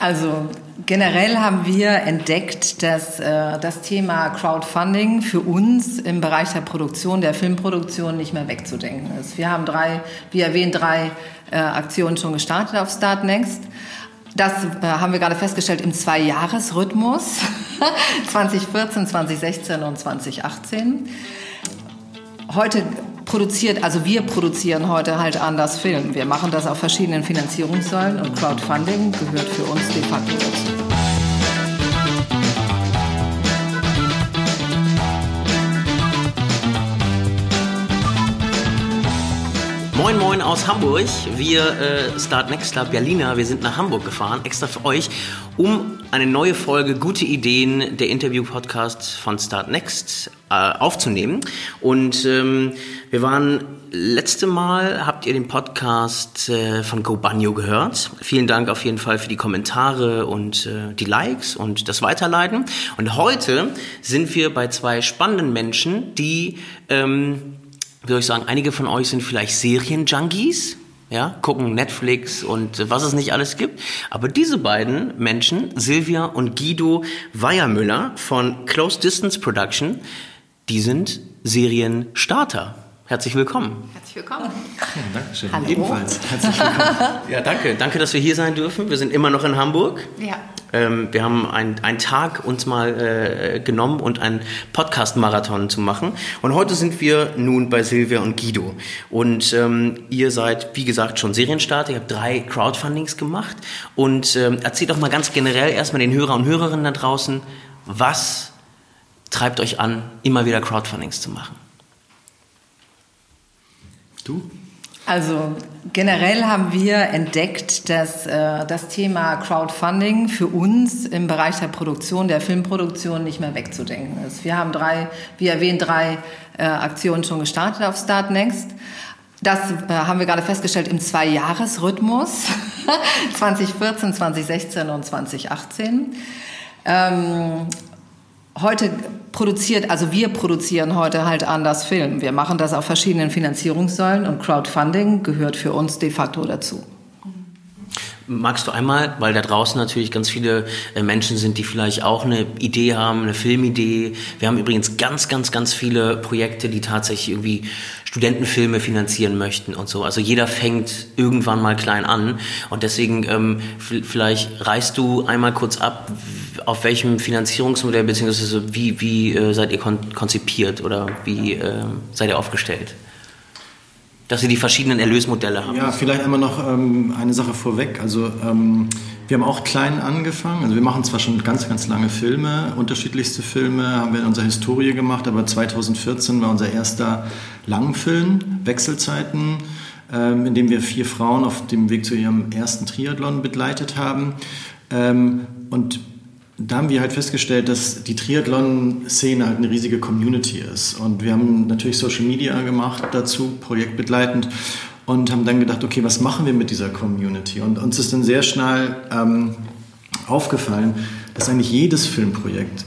Also generell haben wir entdeckt, dass äh, das Thema Crowdfunding für uns im Bereich der Produktion, der Filmproduktion nicht mehr wegzudenken ist. Wir haben drei, wie erwähnt, drei äh, Aktionen schon gestartet auf Start Next. Das äh, haben wir gerade festgestellt im Zwei-Jahres-Rhythmus 2014, 2016 und 2018. Heute produziert, also wir produzieren heute halt anders Film. Wir machen das auf verschiedenen Finanzierungssäulen und Crowdfunding gehört für uns de facto dazu. Moin Moin aus Hamburg. Wir äh, Start Next Club Berliner, wir sind nach Hamburg gefahren, extra für euch, um eine neue Folge Gute Ideen, der Interview-Podcast von Start Next äh, aufzunehmen. Und ähm, wir waren letzte Mal, habt ihr den Podcast äh, von Go Banjo gehört. Vielen Dank auf jeden Fall für die Kommentare und äh, die Likes und das Weiterleiten. Und heute sind wir bei zwei spannenden Menschen, die... Ähm, wie soll ich sagen, einige von euch sind vielleicht Serienjunkies, ja, gucken Netflix und was es nicht alles gibt. Aber diese beiden Menschen, Silvia und Guido Weiermüller von Close Distance Production, die sind Serienstarter. Herzlich willkommen. Herzlich willkommen. Ja, danke schön. Hallo. Ebenfalls. Herzlich willkommen. Ja, danke. Danke, dass wir hier sein dürfen. Wir sind immer noch in Hamburg. Ja. Ähm, wir haben ein- einen Tag uns mal äh, genommen und einen Podcast-Marathon zu machen. Und heute sind wir nun bei Silvia und Guido. Und ähm, ihr seid, wie gesagt, schon Serienstarter. Ihr habt drei Crowdfundings gemacht. Und ähm, erzählt doch mal ganz generell erstmal den Hörer und Hörerinnen da draußen, was treibt euch an, immer wieder Crowdfundings zu machen? Du? Also generell haben wir entdeckt, dass äh, das Thema Crowdfunding für uns im Bereich der Produktion, der Filmproduktion nicht mehr wegzudenken ist. Wir haben drei, wie erwähnt, drei äh, Aktionen schon gestartet auf Start Next. Das äh, haben wir gerade festgestellt im Zwei-Jahres-Rhythmus 2014, 2016 und 2018. Ähm, heute produziert, also wir produzieren heute halt anders Film. Wir machen das auf verschiedenen Finanzierungssäulen und Crowdfunding gehört für uns de facto dazu. Magst du einmal, weil da draußen natürlich ganz viele äh, Menschen sind, die vielleicht auch eine Idee haben, eine Filmidee. Wir haben übrigens ganz, ganz, ganz viele Projekte, die tatsächlich irgendwie Studentenfilme finanzieren möchten und so. Also jeder fängt irgendwann mal klein an und deswegen ähm, vielleicht reißt du einmal kurz ab, auf welchem Finanzierungsmodell beziehungsweise wie, wie äh, seid ihr kon konzipiert oder wie äh, seid ihr aufgestellt? Dass ihr die verschiedenen Erlösmodelle habt. Ja, vielleicht einmal noch ähm, eine Sache vorweg. Also ähm, wir haben auch klein angefangen. Also wir machen zwar schon ganz, ganz lange Filme, unterschiedlichste Filme haben wir in unserer Historie gemacht, aber 2014 war unser erster Langfilm, Wechselzeiten, ähm, in dem wir vier Frauen auf dem Weg zu ihrem ersten Triathlon begleitet haben. Ähm, und da haben wir halt festgestellt, dass die Triathlon-Szene halt eine riesige Community ist. Und wir haben natürlich Social Media gemacht dazu, projektbegleitend, und haben dann gedacht, okay, was machen wir mit dieser Community? Und uns ist dann sehr schnell ähm, aufgefallen, dass eigentlich jedes Filmprojekt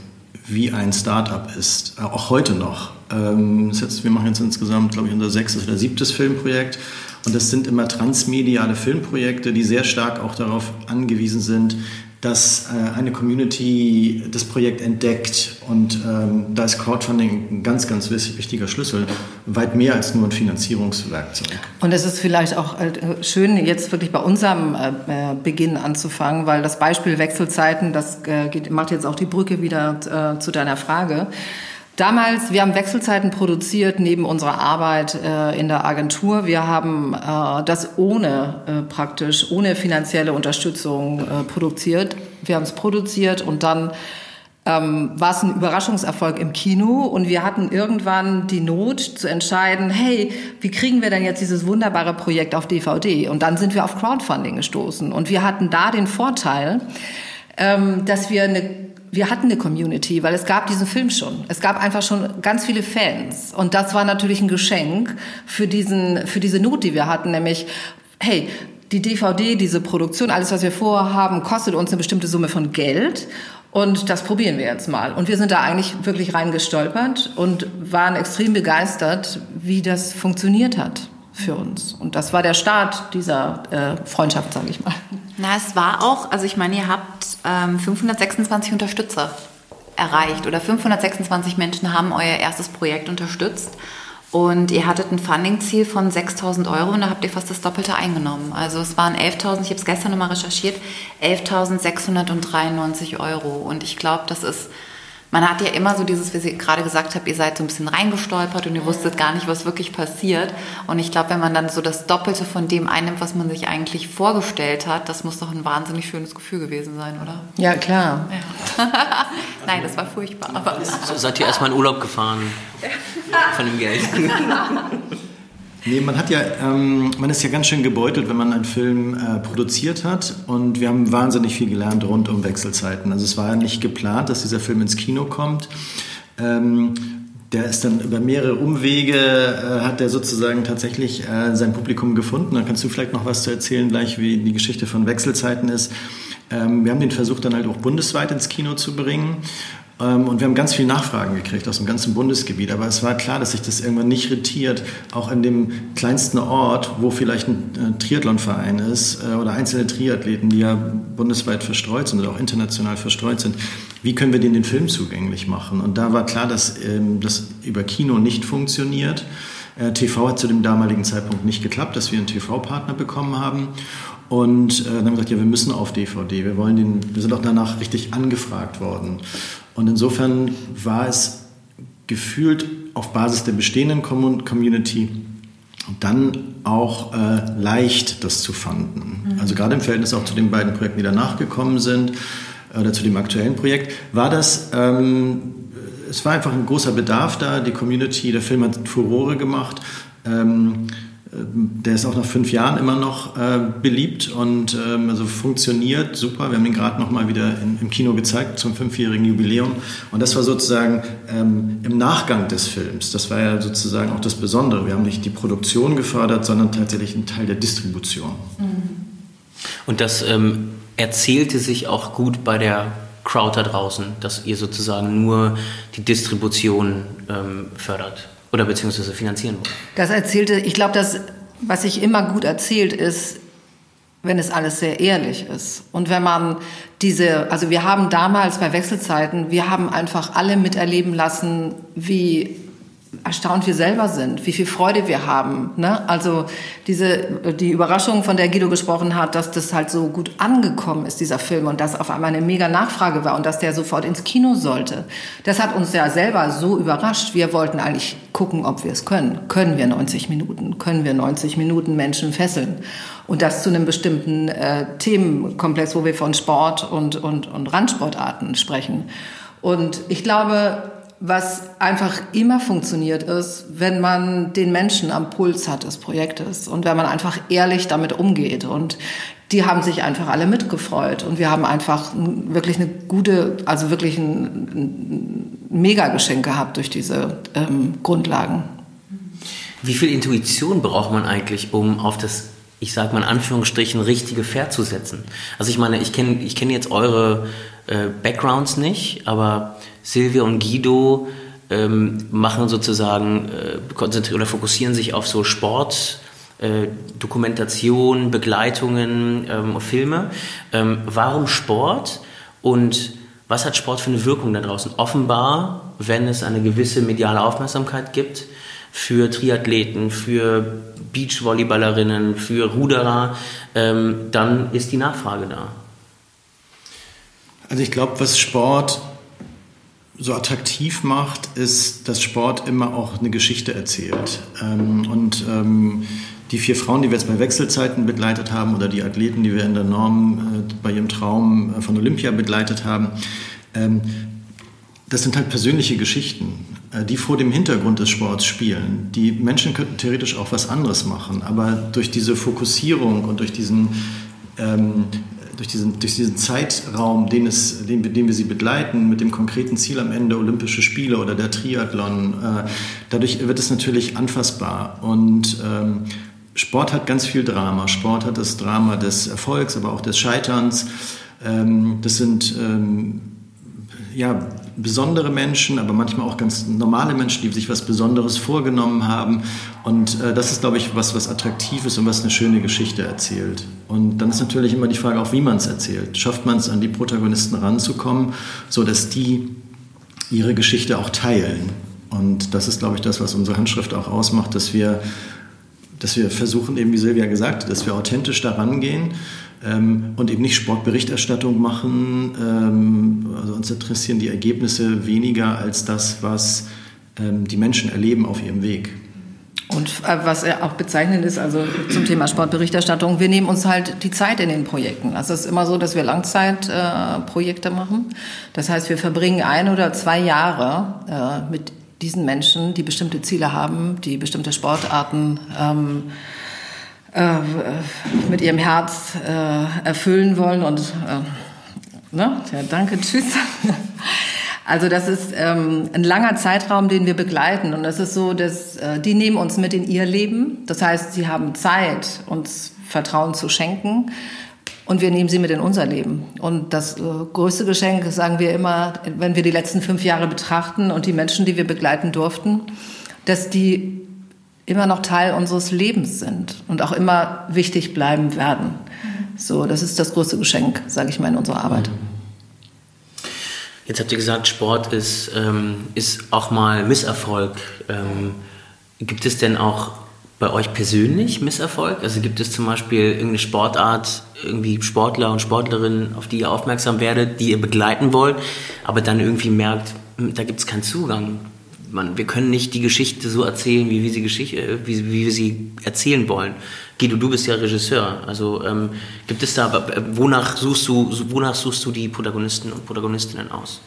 wie ein Startup ist, äh, auch heute noch. Ähm, jetzt, wir machen jetzt insgesamt, glaube ich, unser sechstes oder siebtes Filmprojekt. Und das sind immer transmediale Filmprojekte, die sehr stark auch darauf angewiesen sind, dass äh, eine Community das Projekt entdeckt. Und ähm, da ist Crowdfunding ein ganz, ganz wichtiger Schlüssel, weit mehr als nur ein Finanzierungswerkzeug. Und es ist vielleicht auch äh, schön, jetzt wirklich bei unserem äh, äh, Beginn anzufangen, weil das Beispiel Wechselzeiten, das äh, geht, macht jetzt auch die Brücke wieder äh, zu deiner Frage. Damals, wir haben Wechselzeiten produziert neben unserer Arbeit äh, in der Agentur. Wir haben äh, das ohne äh, praktisch, ohne finanzielle Unterstützung äh, produziert. Wir haben es produziert und dann ähm, war es ein Überraschungserfolg im Kino und wir hatten irgendwann die Not zu entscheiden, hey, wie kriegen wir denn jetzt dieses wunderbare Projekt auf DVD? Und dann sind wir auf Crowdfunding gestoßen und wir hatten da den Vorteil, ähm, dass wir eine wir hatten eine Community, weil es gab diesen Film schon. Es gab einfach schon ganz viele Fans. Und das war natürlich ein Geschenk für, diesen, für diese Not, die wir hatten, nämlich, hey, die DVD, diese Produktion, alles, was wir vorhaben, kostet uns eine bestimmte Summe von Geld. Und das probieren wir jetzt mal. Und wir sind da eigentlich wirklich reingestolpert und waren extrem begeistert, wie das funktioniert hat. Für uns. Und das war der Start dieser äh, Freundschaft, sage ich mal. Na, es war auch, also ich meine, ihr habt ähm, 526 Unterstützer erreicht oder 526 Menschen haben euer erstes Projekt unterstützt. Und ihr hattet ein Funding-Ziel von 6.000 Euro und da habt ihr fast das Doppelte eingenommen. Also es waren 11.000, ich habe es gestern nochmal recherchiert, 11.693 Euro. Und ich glaube, das ist man hat ja immer so dieses, wie Sie gerade gesagt haben, ihr seid so ein bisschen reingestolpert und ihr wusstet gar nicht, was wirklich passiert. Und ich glaube, wenn man dann so das Doppelte von dem einnimmt, was man sich eigentlich vorgestellt hat, das muss doch ein wahnsinnig schönes Gefühl gewesen sein, oder? Ja, klar. Ja. Nein, das war furchtbar. Aber so seid ihr erstmal in Urlaub gefahren von dem Geld. Nee, man hat ja, ähm, man ist ja ganz schön gebeutelt, wenn man einen Film äh, produziert hat. Und wir haben wahnsinnig viel gelernt rund um Wechselzeiten. Also es war ja nicht geplant, dass dieser Film ins Kino kommt. Ähm, der ist dann über mehrere Umwege, äh, hat der sozusagen tatsächlich äh, sein Publikum gefunden. Da kannst du vielleicht noch was zu erzählen, gleich wie die Geschichte von Wechselzeiten ist. Ähm, wir haben den versucht dann halt auch bundesweit ins Kino zu bringen. Ähm, und wir haben ganz viele Nachfragen gekriegt aus dem ganzen Bundesgebiet. Aber es war klar, dass sich das irgendwann nicht retiert, auch in dem kleinsten Ort, wo vielleicht ein äh, Triathlonverein ist äh, oder einzelne Triathleten, die ja bundesweit verstreut sind oder auch international verstreut sind. Wie können wir denen den Film zugänglich machen? Und da war klar, dass ähm, das über Kino nicht funktioniert. Äh, TV hat zu dem damaligen Zeitpunkt nicht geklappt, dass wir einen TV-Partner bekommen haben. Und dann haben wir gesagt, ja, wir müssen auf DVD. Wir wollen den, wir sind auch danach richtig angefragt worden. Und insofern war es gefühlt auf Basis der bestehenden Community dann auch äh, leicht, das zu fanden. Mhm. Also gerade im Verhältnis auch zu den beiden Projekten, die danach gekommen sind, oder zu dem aktuellen Projekt, war das, ähm, es war einfach ein großer Bedarf da. Die Community, der Film hat Furore gemacht. Ähm, der ist auch nach fünf Jahren immer noch äh, beliebt und ähm, also funktioniert super. Wir haben ihn gerade noch mal wieder in, im Kino gezeigt zum fünfjährigen Jubiläum. Und das war sozusagen ähm, im Nachgang des Films. Das war ja sozusagen auch das Besondere. Wir haben nicht die Produktion gefördert, sondern tatsächlich einen Teil der Distribution. Mhm. Und das ähm, erzählte sich auch gut bei der Crowd da draußen, dass ihr sozusagen nur die Distribution ähm, fördert oder beziehungsweise finanzieren wollen. Das erzählte, ich glaube, das, was sich immer gut erzählt, ist, wenn es alles sehr ehrlich ist. Und wenn man diese, also wir haben damals bei Wechselzeiten, wir haben einfach alle miterleben lassen, wie erstaunt wir selber sind, wie viel Freude wir haben. Ne? Also diese die Überraschung, von der Guido gesprochen hat, dass das halt so gut angekommen ist, dieser Film, und dass auf einmal eine mega Nachfrage war und dass der sofort ins Kino sollte. Das hat uns ja selber so überrascht. Wir wollten eigentlich gucken, ob wir es können. Können wir 90 Minuten? Können wir 90 Minuten Menschen fesseln? Und das zu einem bestimmten äh, Themenkomplex, wo wir von Sport und, und, und Randsportarten sprechen. Und ich glaube, was einfach immer funktioniert ist, wenn man den Menschen am Puls hat des Projektes und wenn man einfach ehrlich damit umgeht. Und die haben sich einfach alle mitgefreut. Und wir haben einfach wirklich eine gute, also wirklich ein, ein Mega-Geschenk gehabt durch diese ähm, Grundlagen. Wie viel Intuition braucht man eigentlich, um auf das ich sage mal in Anführungsstrichen, richtige Pferd zu setzen. Also ich meine, ich kenne ich kenn jetzt eure äh, Backgrounds nicht, aber Silvia und Guido ähm, machen sozusagen, äh, konzentrieren oder fokussieren sich auf so Sport, äh, Dokumentation, Begleitungen, ähm, Filme. Ähm, warum Sport und was hat Sport für eine Wirkung da draußen? Offenbar, wenn es eine gewisse mediale Aufmerksamkeit gibt für Triathleten, für Beachvolleyballerinnen, für Ruderer, ähm, dann ist die Nachfrage da. Also ich glaube, was Sport so attraktiv macht, ist, dass Sport immer auch eine Geschichte erzählt. Ähm, und ähm, die vier Frauen, die wir jetzt bei Wechselzeiten begleitet haben, oder die Athleten, die wir in der Norm äh, bei ihrem Traum äh, von Olympia begleitet haben, ähm, das sind halt persönliche Geschichten, äh, die vor dem Hintergrund des Sports spielen. Die Menschen könnten theoretisch auch was anderes machen, aber durch diese Fokussierung und durch diesen ähm, durch diesen, durch diesen Zeitraum, den, es, den, den wir sie begleiten, mit dem konkreten Ziel am Ende Olympische Spiele oder der Triathlon, äh, dadurch wird es natürlich anfassbar. Und ähm, Sport hat ganz viel Drama. Sport hat das Drama des Erfolgs, aber auch des Scheiterns. Ähm, das sind ähm, ja, besondere Menschen, aber manchmal auch ganz normale Menschen, die sich was Besonderes vorgenommen haben. Und äh, das ist, glaube ich, was, was attraktiv ist und was eine schöne Geschichte erzählt. Und dann ist natürlich immer die Frage auch, wie man es erzählt. Schafft man es, an die Protagonisten ranzukommen, so dass die ihre Geschichte auch teilen. Und das ist, glaube ich, das, was unsere Handschrift auch ausmacht, dass wir, dass wir versuchen, eben wie Silvia gesagt hat, dass wir authentisch daran gehen ähm, und eben nicht Sportberichterstattung machen. Ähm, also uns interessieren die Ergebnisse weniger als das, was ähm, die Menschen erleben auf ihrem Weg. Und äh, was auch bezeichnend ist, also zum Thema Sportberichterstattung, wir nehmen uns halt die Zeit in den Projekten. Also es ist immer so, dass wir Langzeitprojekte äh, machen. Das heißt, wir verbringen ein oder zwei Jahre äh, mit diesen Menschen, die bestimmte Ziele haben, die bestimmte Sportarten ähm, äh, mit ihrem Herz äh, erfüllen wollen. Und äh, ne? ja, danke, tschüss. Also das ist ähm, ein langer Zeitraum, den wir begleiten. Und das ist so, dass äh, die nehmen uns mit in ihr Leben. Das heißt, sie haben Zeit, uns Vertrauen zu schenken. Und wir nehmen sie mit in unser Leben. Und das äh, größte Geschenk, sagen wir immer, wenn wir die letzten fünf Jahre betrachten und die Menschen, die wir begleiten durften, dass die immer noch Teil unseres Lebens sind und auch immer wichtig bleiben werden. So, das ist das größte Geschenk, sage ich mal, in unserer Arbeit. Jetzt habt ihr gesagt, Sport ist, ähm, ist auch mal Misserfolg. Ähm, gibt es denn auch bei euch persönlich Misserfolg? Also gibt es zum Beispiel irgendeine Sportart, irgendwie Sportler und Sportlerinnen, auf die ihr aufmerksam werdet, die ihr begleiten wollt, aber dann irgendwie merkt, hm, da gibt es keinen Zugang man, wir können nicht die Geschichte so erzählen, wie wir sie, Geschichte, äh, wie, wie wir sie erzählen wollen. Guido, du bist ja Regisseur. Also ähm, gibt es da, äh, wonach suchst du, wonach suchst du die Protagonisten und Protagonistinnen aus?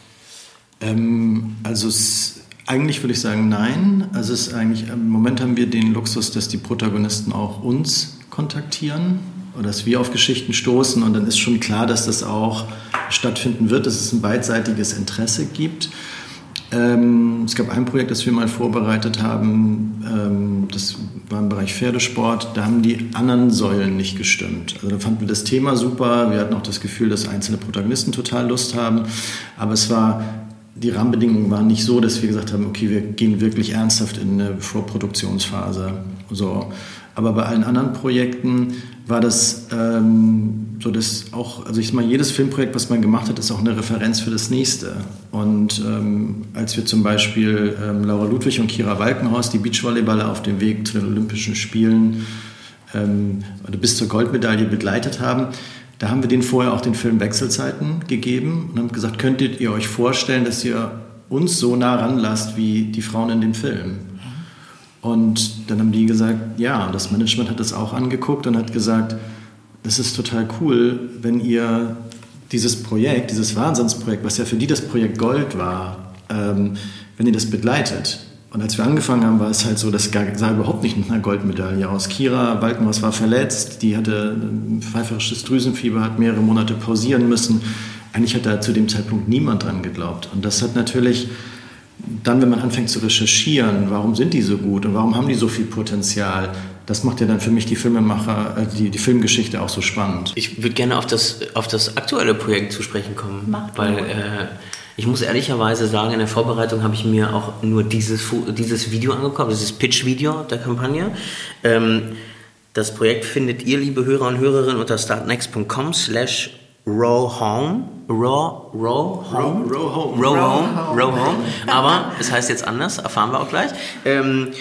Ähm, also es, eigentlich würde ich sagen, nein. Also es ist eigentlich, im Moment haben wir den Luxus, dass die Protagonisten auch uns kontaktieren oder dass wir auf Geschichten stoßen und dann ist schon klar, dass das auch stattfinden wird, dass es ein beidseitiges Interesse gibt. Ähm, es gab ein Projekt, das wir mal vorbereitet haben, ähm, das war im Bereich Pferdesport, da haben die anderen Säulen nicht gestimmt. Also da fanden wir das Thema super, wir hatten auch das Gefühl, dass einzelne Protagonisten total Lust haben, aber es war, die Rahmenbedingungen waren nicht so, dass wir gesagt haben, okay, wir gehen wirklich ernsthaft in eine Vorproduktionsphase. So. Aber bei allen anderen Projekten war das ähm, so, dass auch, also ich meine, jedes Filmprojekt, was man gemacht hat, ist auch eine Referenz für das nächste. Und ähm, als wir zum Beispiel ähm, Laura Ludwig und Kira Walkenhorst, die Beachvolleyballer auf dem Weg zu den Olympischen Spielen ähm, oder bis zur Goldmedaille begleitet haben, da haben wir denen vorher auch den Film Wechselzeiten gegeben und haben gesagt, könntet ihr euch vorstellen, dass ihr uns so nah ranlasst wie die Frauen in dem Film? Und dann haben die gesagt, ja, das Management hat das auch angeguckt und hat gesagt, das ist total cool, wenn ihr dieses Projekt, dieses Wahnsinnsprojekt, was ja für die das Projekt Gold war, ähm, wenn ihr das begleitet. Und als wir angefangen haben, war es halt so, das sah überhaupt nicht mit einer Goldmedaille aus. Kira Balkenhaus war verletzt, die hatte ein pfeiferisches Drüsenfieber, hat mehrere Monate pausieren müssen. Eigentlich hat da zu dem Zeitpunkt niemand dran geglaubt. Und das hat natürlich dann, wenn man anfängt zu recherchieren, warum sind die so gut und warum haben die so viel Potenzial, das macht ja dann für mich die Filmemacher, äh, die, die Filmgeschichte auch so spannend. Ich würde gerne auf das, auf das aktuelle Projekt zu sprechen kommen, Macht weil äh, ich muss ehrlicherweise sagen, in der Vorbereitung habe ich mir auch nur dieses, dieses Video angeguckt, dieses Pitch-Video der Kampagne. Ähm, das Projekt findet ihr, liebe Hörer und Hörerinnen, unter startnext.com slash Row Home. Raw, Row Home. Row, Home. Row Home. Row Home. Aber es heißt jetzt anders, erfahren wir auch gleich. Ähm,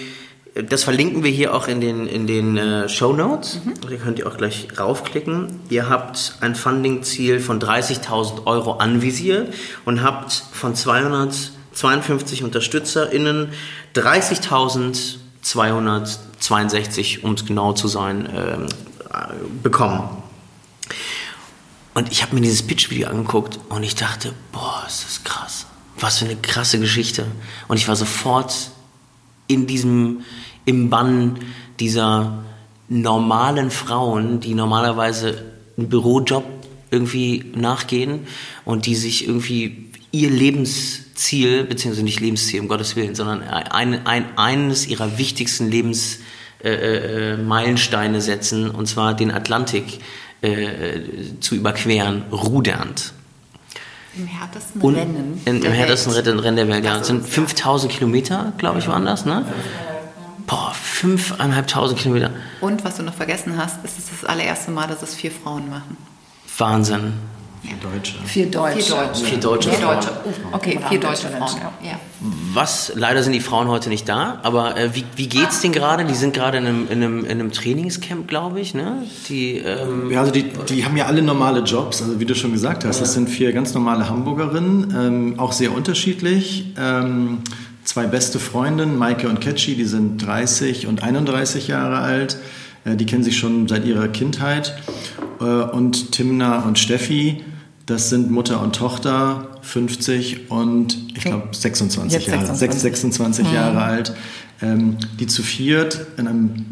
das verlinken wir hier auch in den, in den äh, Show Notes. Mhm. Da könnt ihr auch gleich raufklicken. Ihr habt ein Funding-Ziel von 30.000 Euro anvisiert und habt von 252 UnterstützerInnen 30.262, um es genau zu sein, äh, bekommen. Und ich habe mir dieses Pitch-Video angeguckt und ich dachte, boah, ist das krass. Was für eine krasse Geschichte. Und ich war sofort in diesem, im Bann dieser normalen Frauen, die normalerweise einen Bürojob irgendwie nachgehen und die sich irgendwie ihr Lebensziel, beziehungsweise nicht Lebensziel, um Gottes Willen, sondern ein, ein, eines ihrer wichtigsten Lebensmeilensteine äh, äh, setzen, und zwar den Atlantik äh, zu überqueren, rudernd. Im härtesten Und Rennen. In, Im härtesten Welt. Rennen der Welt, ja. Das sind 5000 Kilometer, glaube ich, waren das, ne? Boah, 5.500 Kilometer. Und was du noch vergessen hast, ist es das allererste Mal, dass es vier Frauen machen. Wahnsinn. Vier Deutsche. Vier Deutsche. Vier Deutsche. Vier Deutsche. Vier Deutsche. Okay, vier deutsche Frauen. Ja. Was, leider sind die Frauen heute nicht da, aber äh, wie, wie geht's denen gerade? Die sind gerade in einem, in, einem, in einem Trainingscamp, glaube ich, ne? Die, ähm ja, also die, die haben ja alle normale Jobs, also wie du schon gesagt hast, das sind vier ganz normale Hamburgerinnen, ähm, auch sehr unterschiedlich. Ähm, zwei beste Freundinnen, Maike und Ketschi, die sind 30 und 31 Jahre alt. Äh, die kennen sich schon seit ihrer Kindheit. Äh, und Timna und Steffi, das sind Mutter und Tochter, 50 und ich glaube 26 Jetzt Jahre, 26, 26 mhm. Jahre alt, ähm, die zu viert in einem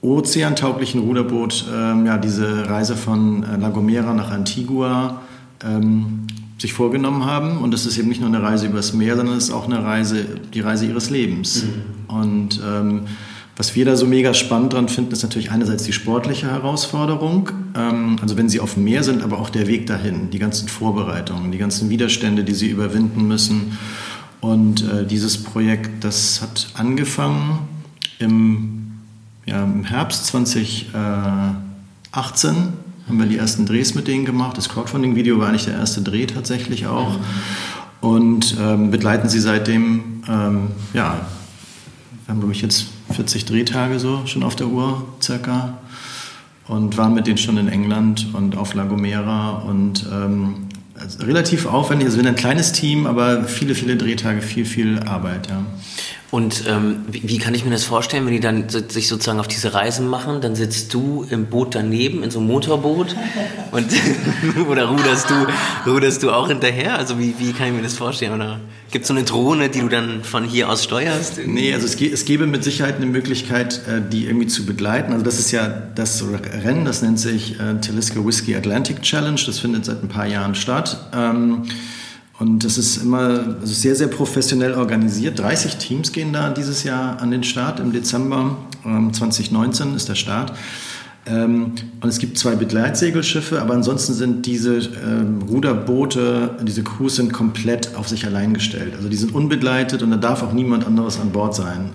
ozeantauglichen Ruderboot ähm, ja, diese Reise von äh, La Gomera nach Antigua ähm, sich vorgenommen haben. Und das ist eben nicht nur eine Reise übers Meer, sondern es ist auch eine Reise, die Reise ihres Lebens. Mhm. Und ähm, was wir da so mega spannend dran finden, ist natürlich einerseits die sportliche Herausforderung, ähm, also wenn sie auf dem Meer sind, aber auch der Weg dahin, die ganzen Vorbereitungen, die ganzen Widerstände, die sie überwinden müssen. Und äh, dieses Projekt, das hat angefangen im, ja, im Herbst 2018, haben wir die ersten Drehs mit denen gemacht. Das Crowdfunding-Video war eigentlich der erste Dreh tatsächlich auch. Und ähm, begleiten sie seitdem, ähm, ja, wir haben, glaube ich, jetzt 40 Drehtage so schon auf der Uhr circa und waren mit denen schon in England und auf La Gomera und ähm, also relativ aufwendig. Also wir sind ein kleines Team, aber viele, viele Drehtage, viel, viel Arbeit. Ja. Und ähm, wie, wie, kann ich mir das vorstellen, wenn die dann sich sozusagen auf diese Reisen machen? Dann sitzt du im Boot daneben, in so einem Motorboot und oder ruderst du, ruderst du auch hinterher? Also wie, wie kann ich mir das vorstellen? Oder gibt es so eine Drohne, die du dann von hier aus steuerst? Nee, also es, es gäbe mit Sicherheit eine Möglichkeit, äh, die irgendwie zu begleiten. Also das ist ja das Rennen, das nennt sich äh, Talisker Whiskey Atlantic Challenge. Das findet seit ein paar Jahren statt. Ähm, und das ist immer also sehr, sehr professionell organisiert. 30 Teams gehen da dieses Jahr an den Start im Dezember. 2019 ähm, ist der Start. Ähm, und es gibt zwei Begleitsegelschiffe, aber ansonsten sind diese ähm, Ruderboote, diese Crews sind komplett auf sich allein gestellt. Also die sind unbegleitet und da darf auch niemand anderes an Bord sein.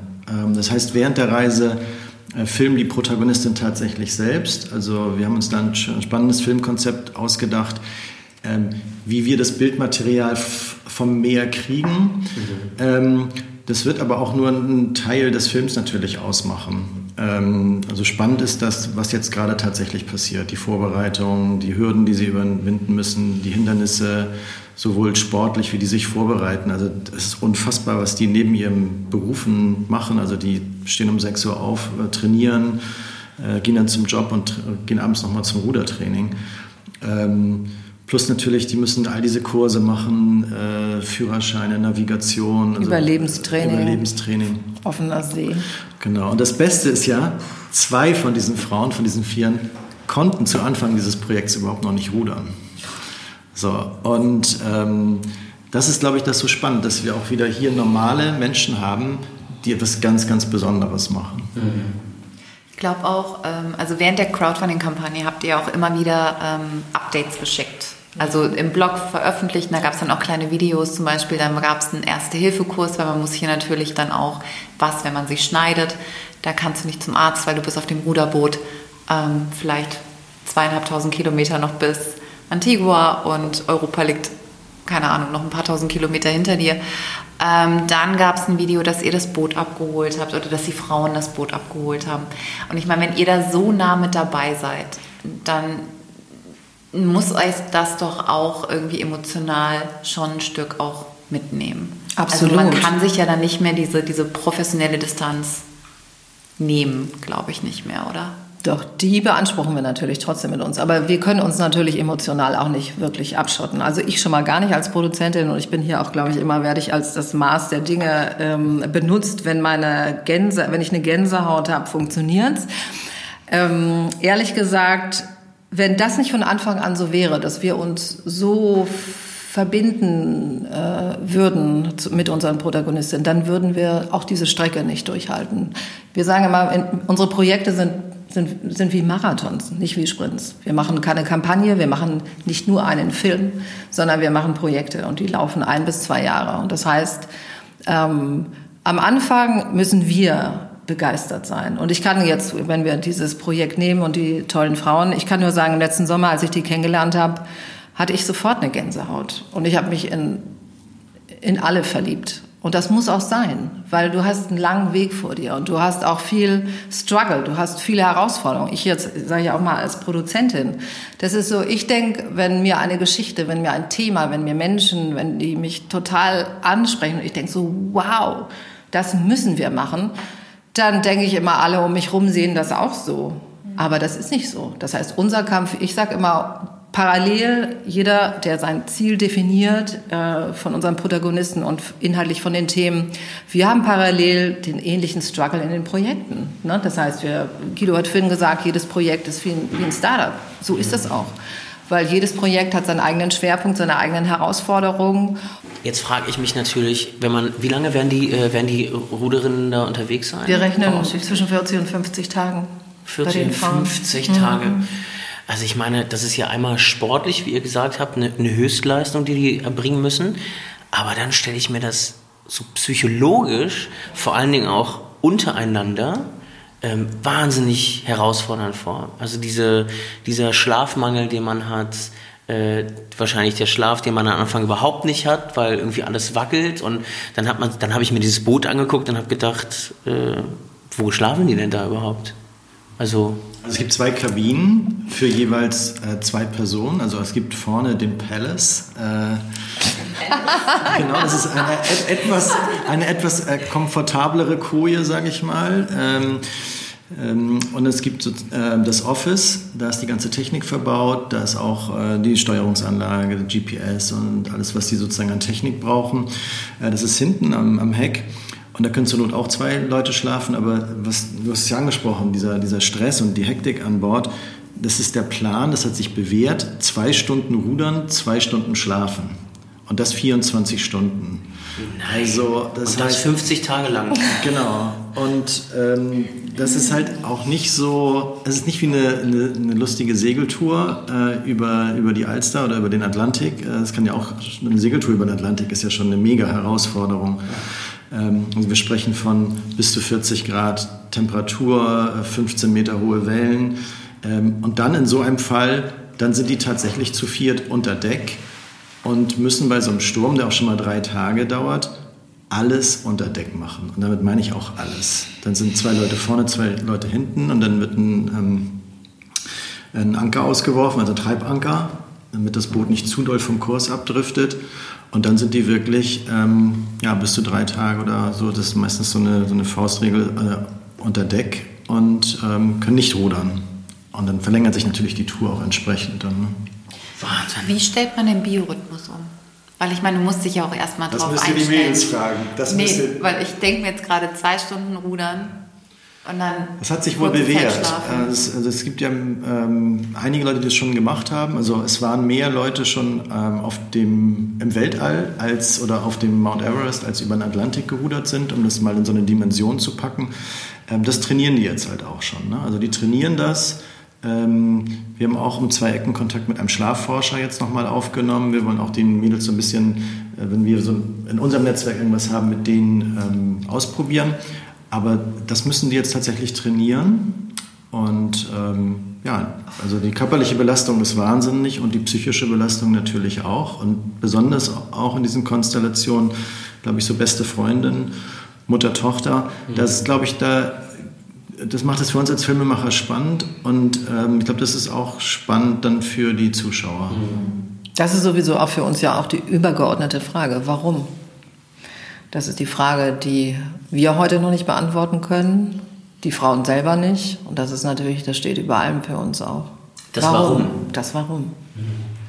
das heißt, während der Reise äh, filmen die Protagonistin tatsächlich selbst. Also wir haben uns da ein spannendes Filmkonzept ausgedacht, ähm, wie wir das Bildmaterial vom Meer kriegen. Mhm. Ähm, das wird aber auch nur einen Teil des Films natürlich ausmachen. Ähm, also spannend ist das, was jetzt gerade tatsächlich passiert. Die Vorbereitung, die Hürden, die sie überwinden müssen, die Hindernisse, sowohl sportlich wie die sich vorbereiten. Also es ist unfassbar, was die neben ihrem Berufen machen. Also die stehen um 6 Uhr auf, äh, trainieren, äh, gehen dann zum Job und gehen abends nochmal zum Rudertraining. Ähm, Plus natürlich, die müssen all diese Kurse machen, äh, Führerscheine, Navigation. Also Überlebenstraining. Überlebenstraining. Offener See. Genau. Und das Beste ist ja, zwei von diesen Frauen, von diesen Vieren, konnten zu Anfang dieses Projekts überhaupt noch nicht rudern. So, und ähm, das ist, glaube ich, das so spannend, dass wir auch wieder hier normale Menschen haben, die etwas ganz, ganz Besonderes machen. Mhm. Ich glaube auch, ähm, also während der Crowdfunding-Kampagne habt ihr auch immer wieder ähm, Updates geschickt also im Blog veröffentlicht. Da gab es dann auch kleine Videos zum Beispiel. Dann gab es einen Erste-Hilfe-Kurs, weil man muss hier natürlich dann auch, was, wenn man sich schneidet. Da kannst du nicht zum Arzt, weil du bist auf dem Ruderboot ähm, vielleicht zweieinhalbtausend Kilometer noch bis Antigua und Europa liegt, keine Ahnung, noch ein paar tausend Kilometer hinter dir. Ähm, dann gab es ein Video, dass ihr das Boot abgeholt habt oder dass die Frauen das Boot abgeholt haben. Und ich meine, wenn ihr da so nah mit dabei seid, dann muss euch das doch auch irgendwie emotional schon ein Stück auch mitnehmen. Absolut. Also man kann sich ja dann nicht mehr diese, diese professionelle Distanz nehmen, glaube ich nicht mehr, oder? Doch, die beanspruchen wir natürlich trotzdem mit uns. Aber wir können uns natürlich emotional auch nicht wirklich abschotten. Also ich schon mal gar nicht als Produzentin und ich bin hier auch, glaube ich, immer werde ich als das Maß der Dinge ähm, benutzt. Wenn meine Gänse, wenn ich eine Gänsehaut habe, funktioniert's. Ähm, ehrlich gesagt wenn das nicht von Anfang an so wäre, dass wir uns so verbinden äh, würden mit unseren Protagonistinnen, dann würden wir auch diese Strecke nicht durchhalten. Wir sagen immer, in, unsere Projekte sind sind, sind wie Marathons, nicht wie Sprints. Wir machen keine Kampagne, wir machen nicht nur einen Film, sondern wir machen Projekte und die laufen ein bis zwei Jahre. Und das heißt, ähm, am Anfang müssen wir begeistert sein. Und ich kann jetzt, wenn wir dieses Projekt nehmen und die tollen Frauen, ich kann nur sagen, im letzten Sommer, als ich die kennengelernt habe, hatte ich sofort eine Gänsehaut. Und ich habe mich in, in alle verliebt. Und das muss auch sein, weil du hast einen langen Weg vor dir und du hast auch viel Struggle, du hast viele Herausforderungen. Ich jetzt sage ich auch mal als Produzentin, das ist so, ich denke, wenn mir eine Geschichte, wenn mir ein Thema, wenn mir Menschen, wenn die mich total ansprechen und ich denke so, wow, das müssen wir machen, dann denke ich immer, alle um mich rum sehen das auch so. Aber das ist nicht so. Das heißt, unser Kampf, ich sage immer, parallel jeder, der sein Ziel definiert, äh, von unseren Protagonisten und inhaltlich von den Themen, wir haben parallel den ähnlichen Struggle in den Projekten. Ne? Das heißt, wir, Guido hat vorhin gesagt, jedes Projekt ist wie ein, wie ein Startup. So ist das auch. Weil jedes Projekt hat seinen eigenen Schwerpunkt, seine eigenen Herausforderungen. Jetzt frage ich mich natürlich, wenn man, wie lange werden die, äh, werden die Ruderinnen da unterwegs sein? Wir rechnen zwischen 40 und 50 Tagen. 40 und 50 Tage. Mhm. Also ich meine, das ist ja einmal sportlich, wie ihr gesagt habt, eine, eine Höchstleistung, die die erbringen müssen. Aber dann stelle ich mir das so psychologisch, vor allen Dingen auch untereinander, ähm, wahnsinnig herausfordernd vor. Also diese, dieser Schlafmangel, den man hat, äh, wahrscheinlich der Schlaf, den man am Anfang überhaupt nicht hat, weil irgendwie alles wackelt. Und dann hat dann habe ich mir dieses Boot angeguckt und habe gedacht, äh, wo schlafen die denn da überhaupt? Also, also es gibt zwei Kabinen für jeweils äh, zwei Personen. Also es gibt vorne den Palace. Äh, genau, das ist eine et etwas, eine etwas äh, komfortablere Koje, sage ich mal. Ähm, ähm, und es gibt so, äh, das Office, da ist die ganze Technik verbaut, da ist auch äh, die Steuerungsanlage, GPS und alles, was die sozusagen an Technik brauchen. Äh, das ist hinten am, am Heck. Und da können zur Not auch zwei Leute schlafen, aber was, du hast es ja angesprochen, dieser, dieser Stress und die Hektik an Bord, das ist der Plan, das hat sich bewährt. Zwei Stunden rudern, zwei Stunden schlafen. Und das 24 Stunden. Nein. Also, das, und das heißt, 50 Tage lang. Genau. Und ähm, das ist halt auch nicht so, es ist nicht wie eine, eine, eine lustige Segeltour äh, über, über die Alster oder über den Atlantik. Äh, es kann ja auch, eine Segeltour über den Atlantik ist ja schon eine mega Herausforderung. Ähm, also wir sprechen von bis zu 40 Grad Temperatur, 15 Meter hohe Wellen. Ähm, und dann in so einem Fall, dann sind die tatsächlich zu viert unter Deck und müssen bei so einem Sturm, der auch schon mal drei Tage dauert, alles unter Deck machen. Und damit meine ich auch alles. Dann sind zwei Leute vorne, zwei Leute hinten und dann wird ein, ähm, ein Anker ausgeworfen, also Treibanker, damit das Boot nicht zu doll vom Kurs abdriftet. Und dann sind die wirklich ähm, ja, bis zu drei Tage oder so, das ist meistens so eine, so eine Faustregel äh, unter Deck und ähm, können nicht rudern. Und dann verlängert sich natürlich die Tour auch entsprechend. Dann, ne? Wahnsinn. Wie stellt man den Biorhythmus um? Weil ich meine, du musst dich ja auch erstmal drauf einstellen. Das müsst ihr die Mädels fragen. Das nee, weil ich denke mir jetzt gerade zwei Stunden rudern und dann das hat sich wohl bewährt. Äh, es, also es gibt ja ähm, einige Leute, die das schon gemacht haben. Also es waren mehr Leute schon ähm, auf dem, im Weltall als, oder auf dem Mount Everest als über den Atlantik gerudert sind, um das mal in so eine Dimension zu packen. Ähm, das trainieren die jetzt halt auch schon. Ne? Also die trainieren das. Ähm, wir haben auch um zwei Ecken Kontakt mit einem Schlafforscher jetzt nochmal aufgenommen. Wir wollen auch den Mädels so ein bisschen, äh, wenn wir so in unserem Netzwerk irgendwas haben, mit denen ähm, ausprobieren. Aber das müssen die jetzt tatsächlich trainieren. Und ähm, ja, also die körperliche Belastung ist wahnsinnig und die psychische Belastung natürlich auch. Und besonders auch in diesen Konstellationen, glaube ich, so beste Freundin, Mutter, Tochter. Mhm. Das ist, glaube ich, da, das macht es für uns als Filmemacher spannend. Und ähm, ich glaube, das ist auch spannend dann für die Zuschauer. Das ist sowieso auch für uns ja auch die übergeordnete Frage. Warum? Das ist die Frage, die wir heute noch nicht beantworten können, die Frauen selber nicht. Und das ist natürlich, das steht über allem für uns auch. Das Warum? warum? Das Warum.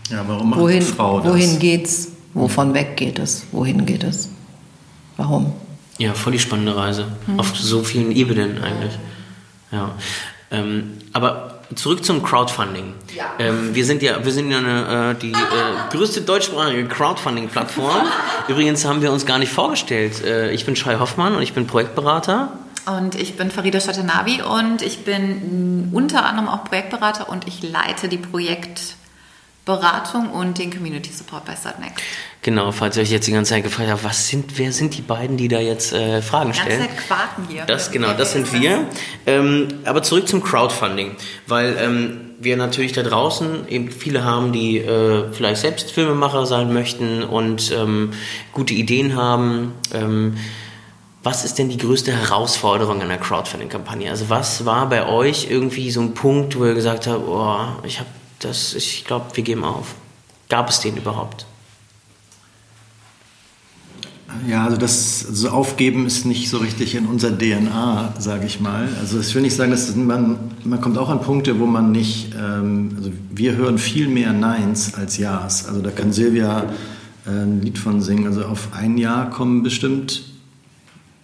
Ja, warum macht wohin, die Frau das? Wohin geht's? Wovon weg geht es? Wohin geht es? Warum? Ja, voll die spannende Reise. Mhm. Auf so vielen Ebenen eigentlich. Ja. Ähm, aber zurück zum Crowdfunding. Ja. Ähm, wir sind ja, wir sind ja eine, äh, die äh, größte deutschsprachige Crowdfunding-Plattform. Übrigens haben wir uns gar nicht vorgestellt. Äh, ich bin Shai Hoffmann und ich bin Projektberater. Und ich bin Farida Shatanavi und ich bin unter anderem auch Projektberater und ich leite die Projektberatung und den Community Support bei Startnext. Genau, falls ihr euch jetzt die ganze Zeit gefragt habt, was sind, wer sind die beiden, die da jetzt äh, Fragen stellen? Die ganze Zeit quaken hier. Das, genau, das sind wir. Ähm, aber zurück zum Crowdfunding, weil ähm, wir natürlich da draußen eben viele haben, die äh, vielleicht selbst Filmemacher sein möchten und ähm, gute Ideen haben. Ähm, was ist denn die größte Herausforderung an der Crowdfunding-Kampagne? Also was war bei euch irgendwie so ein Punkt, wo ihr gesagt habt, oh, ich habe das, ich glaube, wir geben auf. Gab es den überhaupt? Ja, also das also Aufgeben ist nicht so richtig in unserer DNA, sage ich mal. Also ich will nicht sagen, dass man, man kommt auch an Punkte, wo man nicht, ähm, also wir hören viel mehr Neins als Ja's. Also da kann Silvia äh, ein Lied von singen. Also auf ein Jahr kommen bestimmt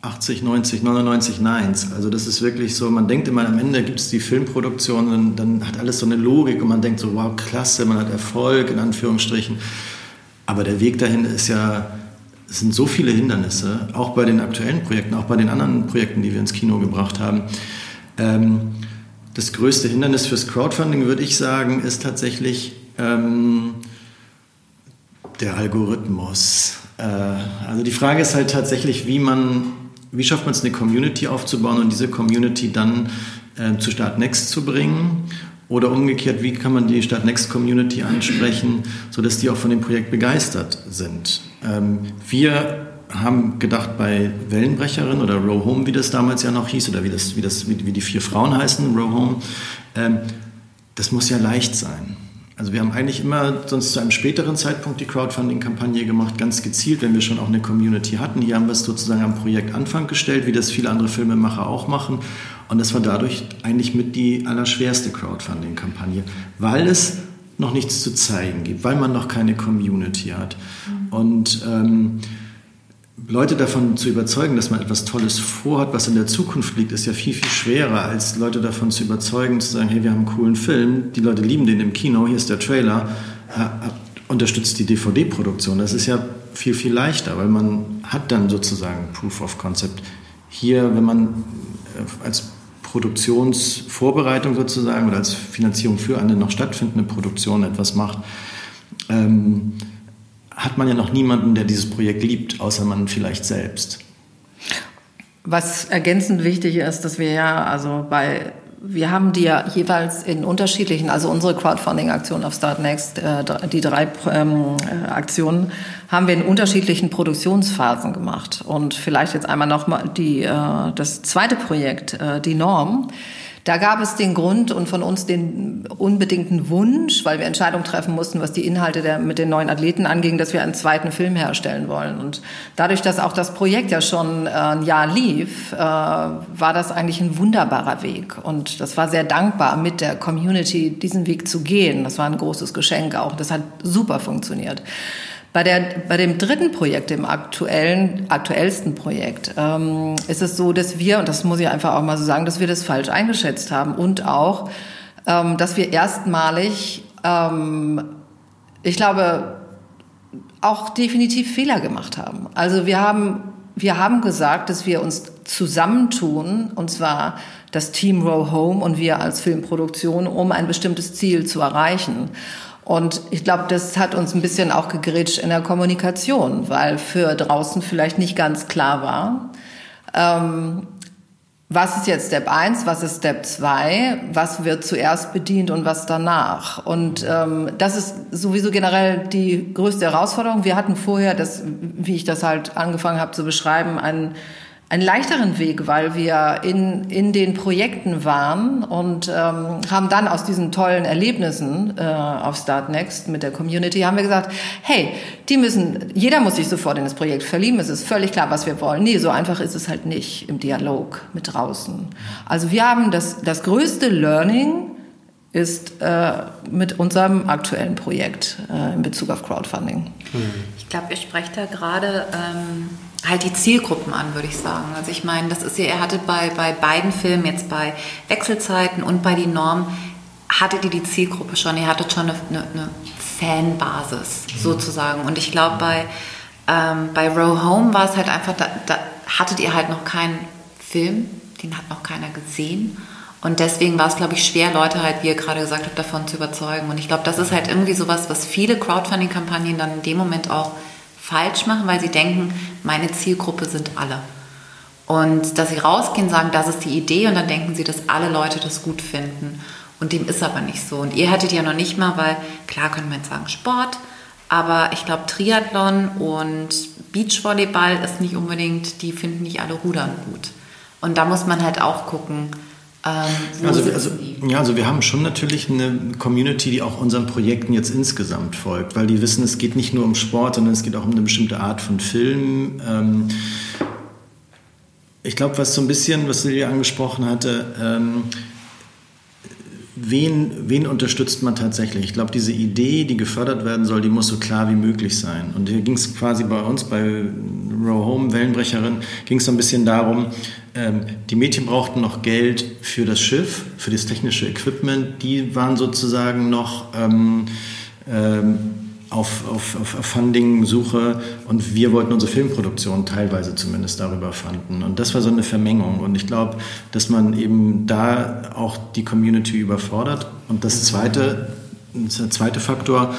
80, 90, 99 Neins. Also das ist wirklich so, man denkt immer, am Ende gibt es die Filmproduktion, und dann hat alles so eine Logik und man denkt so, wow, klasse, man hat Erfolg, in Anführungsstrichen. Aber der Weg dahin ist ja, es sind so viele Hindernisse, auch bei den aktuellen Projekten, auch bei den anderen Projekten, die wir ins Kino gebracht haben. Ähm, das größte Hindernis fürs Crowdfunding, würde ich sagen, ist tatsächlich ähm, der Algorithmus. Äh, also die Frage ist halt tatsächlich, wie man wie schafft man es, eine Community aufzubauen und diese Community dann äh, zu Start Next zu bringen? Oder umgekehrt, wie kann man die Start Next Community ansprechen, sodass die auch von dem Projekt begeistert sind? Ähm, wir haben gedacht bei Wellenbrecherin oder Row Home, wie das damals ja noch hieß, oder wie, das, wie, das, wie, wie die vier Frauen heißen, Row Home, ähm, das muss ja leicht sein. Also wir haben eigentlich immer sonst zu einem späteren Zeitpunkt die Crowdfunding-Kampagne gemacht, ganz gezielt, wenn wir schon auch eine Community hatten. Hier haben wir es sozusagen am Projektanfang gestellt, wie das viele andere Filmemacher auch machen. Und das war dadurch eigentlich mit die allerschwerste Crowdfunding-Kampagne, weil es noch nichts zu zeigen gibt, weil man noch keine Community hat. Und ähm, Leute davon zu überzeugen, dass man etwas Tolles vorhat, was in der Zukunft liegt, ist ja viel, viel schwerer, als Leute davon zu überzeugen, zu sagen, hey, wir haben einen coolen Film, die Leute lieben den im Kino, hier ist der Trailer, unterstützt die DVD-Produktion. Das ist ja viel, viel leichter, weil man hat dann sozusagen Proof of Concept. Hier, wenn man äh, als Produktionsvorbereitung sozusagen oder als Finanzierung für eine noch stattfindende Produktion etwas macht, ähm, hat man ja noch niemanden, der dieses Projekt liebt, außer man vielleicht selbst. Was ergänzend wichtig ist, dass wir ja, also bei, wir haben die ja jeweils in unterschiedlichen, also unsere Crowdfunding-Aktion auf Start Next, äh, die drei ähm, Aktionen, haben wir in unterschiedlichen Produktionsphasen gemacht. Und vielleicht jetzt einmal noch mal die, äh, das zweite Projekt, äh, die Norm. Da gab es den Grund und von uns den unbedingten Wunsch, weil wir Entscheidungen treffen mussten, was die Inhalte der, mit den neuen Athleten anging, dass wir einen zweiten Film herstellen wollen. Und dadurch, dass auch das Projekt ja schon äh, ein Jahr lief, äh, war das eigentlich ein wunderbarer Weg. Und das war sehr dankbar, mit der Community diesen Weg zu gehen. Das war ein großes Geschenk auch. Das hat super funktioniert. Bei, der, bei dem dritten Projekt, dem aktuellen, aktuellsten Projekt, ähm, ist es so, dass wir, und das muss ich einfach auch mal so sagen, dass wir das falsch eingeschätzt haben und auch, ähm, dass wir erstmalig, ähm, ich glaube, auch definitiv Fehler gemacht haben. Also wir haben, wir haben gesagt, dass wir uns zusammentun, und zwar das Team Row Home und wir als Filmproduktion, um ein bestimmtes Ziel zu erreichen. Und ich glaube, das hat uns ein bisschen auch gegrätscht in der Kommunikation, weil für draußen vielleicht nicht ganz klar war, ähm, was ist jetzt Step 1, was ist Step 2, was wird zuerst bedient und was danach. Und ähm, das ist sowieso generell die größte Herausforderung. Wir hatten vorher, das, wie ich das halt angefangen habe zu beschreiben, einen einen leichteren Weg, weil wir in, in den Projekten waren und ähm, haben dann aus diesen tollen Erlebnissen äh, auf Start Next mit der Community, haben wir gesagt, hey, die müssen, jeder muss sich sofort in das Projekt verlieben, es ist völlig klar, was wir wollen. Nee, so einfach ist es halt nicht im Dialog mit draußen. Also wir haben das, das größte Learning ist äh, mit unserem aktuellen Projekt äh, in Bezug auf Crowdfunding. Ich glaube, ihr sprecht da gerade... Ähm halt die Zielgruppen an, würde ich sagen. Also ich meine, das ist ja, er hatte bei, bei beiden Filmen, jetzt bei Wechselzeiten und bei Die Norm, hattet ihr die Zielgruppe schon, ihr hattet schon eine, eine, eine Fanbasis mhm. sozusagen. Und ich glaube, bei, ähm, bei Row Home war es halt einfach, da, da hattet ihr halt noch keinen Film, den hat noch keiner gesehen. Und deswegen war es, glaube ich, schwer, Leute halt, wie ihr gerade gesagt habt, davon zu überzeugen. Und ich glaube, das ist halt irgendwie sowas, was viele Crowdfunding-Kampagnen dann in dem Moment auch falsch machen, weil sie denken, meine Zielgruppe sind alle. Und dass sie rausgehen, sagen, das ist die Idee und dann denken sie, dass alle Leute das gut finden. Und dem ist aber nicht so. Und ihr hättet ja noch nicht mal, weil klar könnte man jetzt sagen Sport, aber ich glaube Triathlon und Beachvolleyball ist nicht unbedingt, die finden nicht alle Rudern gut. Und da muss man halt auch gucken, ähm, also, also, ja, also wir haben schon natürlich eine Community, die auch unseren Projekten jetzt insgesamt folgt, weil die wissen, es geht nicht nur um Sport, sondern es geht auch um eine bestimmte Art von Film. Ähm, ich glaube, was so ein bisschen, was Silvia angesprochen hatte, ähm, wen, wen unterstützt man tatsächlich? Ich glaube, diese Idee, die gefördert werden soll, die muss so klar wie möglich sein. Und hier ging es quasi bei uns, bei Row Home, Wellenbrecherin, ging es so ein bisschen darum, ähm, die Mädchen brauchten noch Geld für das Schiff, für das technische Equipment. Die waren sozusagen noch ähm, ähm, auf, auf, auf Funding-Suche und wir wollten unsere Filmproduktion teilweise zumindest darüber fanden. Und das war so eine Vermengung. Und ich glaube, dass man eben da auch die Community überfordert. Und das zweite, der zweite Faktor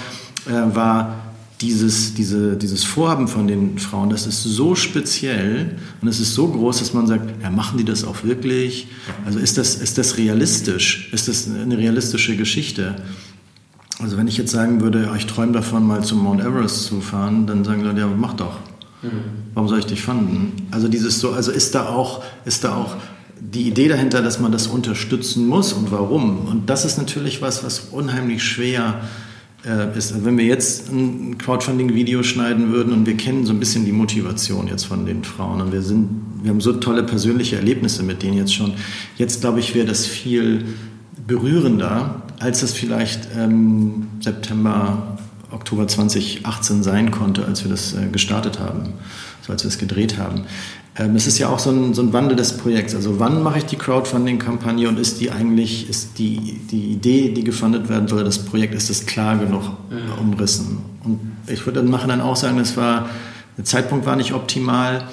äh, war, dieses, diese, dieses Vorhaben von den Frauen, das ist so speziell und es ist so groß, dass man sagt, ja, machen die das auch wirklich? Also ist das, ist das realistisch? Ist das eine realistische Geschichte? Also wenn ich jetzt sagen würde, ich träume davon, mal zum Mount Everest zu fahren, dann sagen Leute, ja, mach doch. Warum soll ich dich fanden? Also dieses so, also ist da auch, ist da auch die Idee dahinter, dass man das unterstützen muss und warum? Und das ist natürlich was, was unheimlich schwer ist ist, wenn wir jetzt ein Crowdfunding-Video schneiden würden und wir kennen so ein bisschen die Motivation jetzt von den Frauen und wir sind, wir haben so tolle persönliche Erlebnisse mit denen jetzt schon. Jetzt glaube ich, wäre das viel berührender, als das vielleicht ähm, September, Oktober 2018 sein konnte, als wir das äh, gestartet haben, so als wir es gedreht haben. Ähm, es ist ja auch so ein, so ein Wandel des Projekts. Also wann mache ich die Crowdfunding-Kampagne und ist die eigentlich, ist die, die Idee, die gefundet werden soll, das Projekt, ist das klar genug mhm. umrissen? Und ich würde dann machen dann auch sagen, das war, der Zeitpunkt war nicht optimal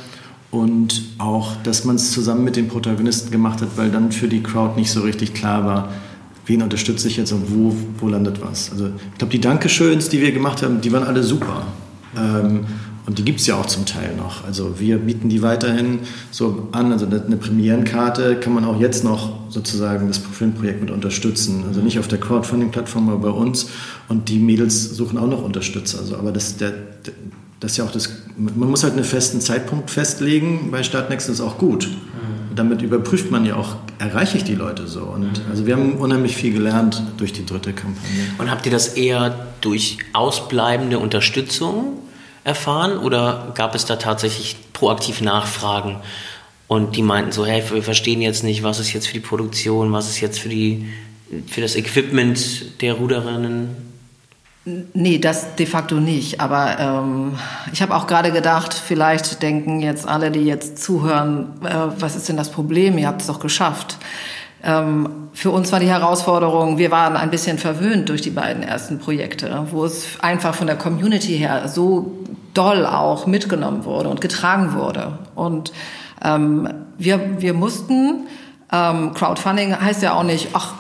und auch, dass man es zusammen mit den Protagonisten gemacht hat, weil dann für die Crowd nicht so richtig klar war, wen unterstütze ich jetzt und wo, wo landet was. Also ich glaube, die Dankeschöns, die wir gemacht haben, die waren alle super. Ähm, und die gibt es ja auch zum Teil noch. Also wir bieten die weiterhin so an. Also eine Premierenkarte kann man auch jetzt noch sozusagen das Filmprojekt mit unterstützen. Also nicht auf der Crowdfunding-Plattform, aber bei uns. Und die Mädels suchen auch noch Unterstützer. Also, aber das, der, das ist ja auch das, man muss halt einen festen Zeitpunkt festlegen. Bei Startnext ist auch gut. Mhm. Damit überprüft man ja auch, erreiche ich die Leute so. Und mhm. also wir haben unheimlich viel gelernt durch die dritte Kampagne. Und habt ihr das eher durch ausbleibende Unterstützung erfahren oder gab es da tatsächlich proaktiv Nachfragen und die meinten so, hey, wir verstehen jetzt nicht, was ist jetzt für die Produktion, was ist jetzt für, die, für das Equipment der Ruderinnen? Nee, das de facto nicht. Aber ähm, ich habe auch gerade gedacht, vielleicht denken jetzt alle, die jetzt zuhören, äh, was ist denn das Problem? Ihr habt es doch geschafft. Ähm, für uns war die Herausforderung, wir waren ein bisschen verwöhnt durch die beiden ersten Projekte, wo es einfach von der Community her so doll auch mitgenommen wurde und getragen wurde. Und ähm, wir, wir mussten, ähm, Crowdfunding heißt ja auch nicht, ach,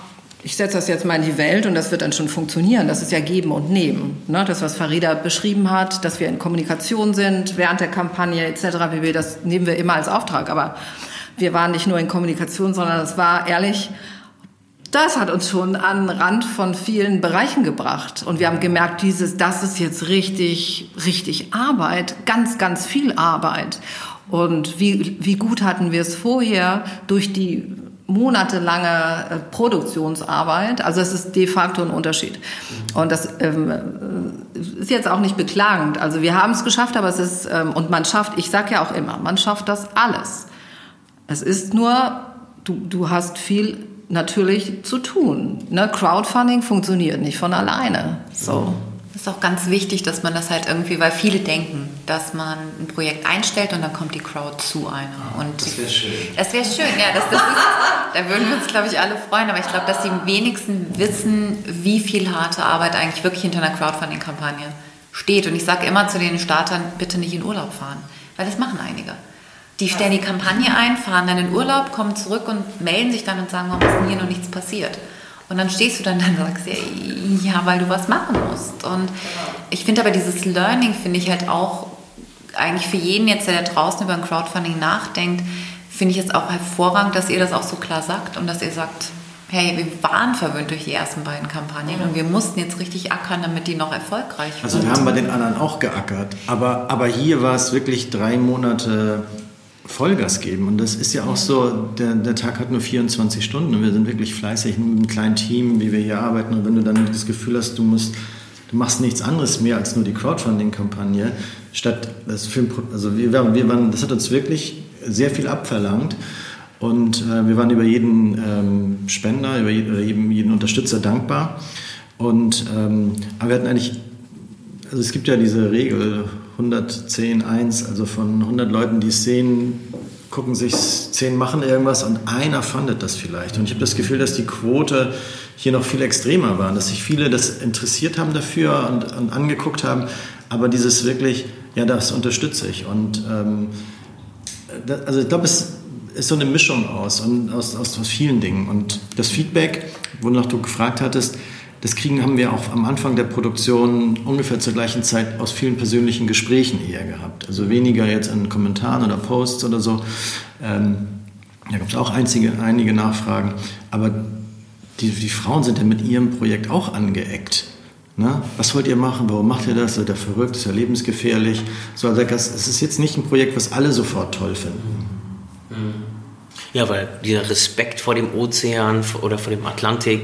ich setze das jetzt mal in die Welt und das wird dann schon funktionieren. Das ist ja geben und nehmen. Ne? Das, was Farida beschrieben hat, dass wir in Kommunikation sind während der Kampagne etc., wir das nehmen wir immer als Auftrag. Aber wir waren nicht nur in Kommunikation, sondern es war ehrlich, das hat uns schon an den Rand von vielen Bereichen gebracht. Und wir haben gemerkt, dieses, das ist jetzt richtig, richtig Arbeit, ganz, ganz viel Arbeit. Und wie, wie gut hatten wir es vorher durch die monatelange äh, Produktionsarbeit. Also es ist de facto ein Unterschied. Und das ähm, äh, ist jetzt auch nicht beklagend. Also wir haben es geschafft, aber es ist, ähm, und man schafft, ich sage ja auch immer, man schafft das alles. Es ist nur, du, du hast viel natürlich zu tun. Ne? Crowdfunding funktioniert nicht von alleine. So. Das ist auch ganz wichtig, dass man das halt irgendwie, weil viele denken, dass man ein Projekt einstellt und dann kommt die Crowd zu einem. Und das wäre schön. Das wäre schön, ja. Das, das ist, da würden wir uns, glaube ich, alle freuen. Aber ich glaube, dass die wenigsten wissen, wie viel harte Arbeit eigentlich wirklich hinter einer Crowdfunding-Kampagne steht. Und ich sage immer zu den Startern, bitte nicht in Urlaub fahren. Weil das machen einige Die stellen die Kampagne ein, fahren dann in Urlaub, kommen zurück und melden sich dann und sagen, warum ist denn hier noch nichts passiert? Und dann stehst du dann da und sagst, ja, ja, weil du was machen musst. Und ich finde aber dieses Learning, finde ich halt auch eigentlich für jeden jetzt, der da draußen über ein Crowdfunding nachdenkt, finde ich es auch hervorragend, dass ihr das auch so klar sagt und dass ihr sagt, hey, wir waren verwöhnt durch die ersten beiden Kampagnen und wir mussten jetzt richtig ackern, damit die noch erfolgreich sind. Also wir haben bei den anderen auch geackert, aber, aber hier war es wirklich drei Monate Vollgas geben. Und das ist ja auch so, der, der Tag hat nur 24 Stunden und wir sind wirklich fleißig mit einem kleinen Team, wie wir hier arbeiten. Und wenn du dann das Gefühl hast, du musst, du machst nichts anderes mehr als nur die Crowdfunding-Kampagne, statt das Film, also wir, wir waren, das hat uns wirklich sehr viel abverlangt. Und äh, wir waren über jeden ähm, Spender, über jeden, jeden, Unterstützer dankbar. Und, ähm, aber wir hatten eigentlich, also es gibt ja diese Regel 110, 1, also von 100 Leuten, die es sehen, gucken sich 10 machen irgendwas und einer fandet das vielleicht. Und ich habe das Gefühl, dass die Quote hier noch viel extremer war, dass sich viele das interessiert haben dafür und, und angeguckt haben, aber dieses wirklich, ja, das unterstütze ich. Und ähm, das, also ich glaube, es ist so eine Mischung aus, und aus, aus, aus vielen Dingen. Und das Feedback, wonach du gefragt hattest, das kriegen haben wir auch am Anfang der Produktion ungefähr zur gleichen Zeit aus vielen persönlichen Gesprächen eher gehabt. Also weniger jetzt in Kommentaren oder Posts oder so. Ähm, da gab es auch einzige, einige Nachfragen. Aber die, die Frauen sind ja mit ihrem Projekt auch angeeckt. Ne? Was wollt ihr machen? Warum macht ihr das? Seid ihr verrückt? Ist ja lebensgefährlich. So, also es ist jetzt nicht ein Projekt, was alle sofort toll finden. Ja, weil dieser Respekt vor dem Ozean oder vor dem Atlantik,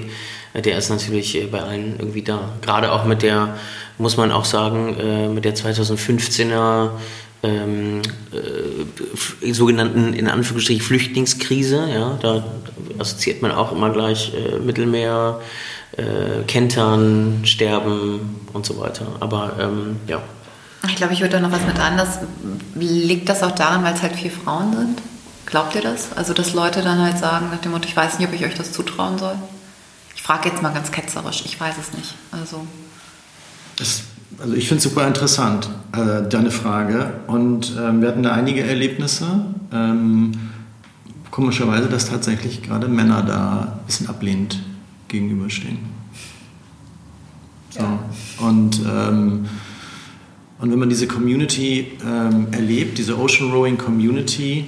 der ist natürlich äh, bei allen irgendwie da. Gerade auch mit der, muss man auch sagen, äh, mit der 2015er ähm, äh, sogenannten in Anführungsstrichen Flüchtlingskrise. Ja, da assoziiert man auch immer gleich äh, Mittelmeer, äh, Kentern, Sterben und so weiter. Aber ähm, ja. Ich glaube, ich würde da noch was mit anders. Liegt das auch daran, weil es halt vier Frauen sind? Glaubt ihr das? Also, dass Leute dann halt sagen, nach dem Motto, ich weiß nicht, ob ich euch das zutrauen soll? Frage jetzt mal ganz ketzerisch, ich weiß es nicht. Also, das, also ich finde es super interessant, äh, deine Frage. Und ähm, wir hatten da einige Erlebnisse. Ähm, komischerweise, dass tatsächlich gerade Männer da ein bisschen ablehnend gegenüberstehen. So. Ja. Und, ähm, und wenn man diese Community ähm, erlebt, diese Ocean Rowing Community,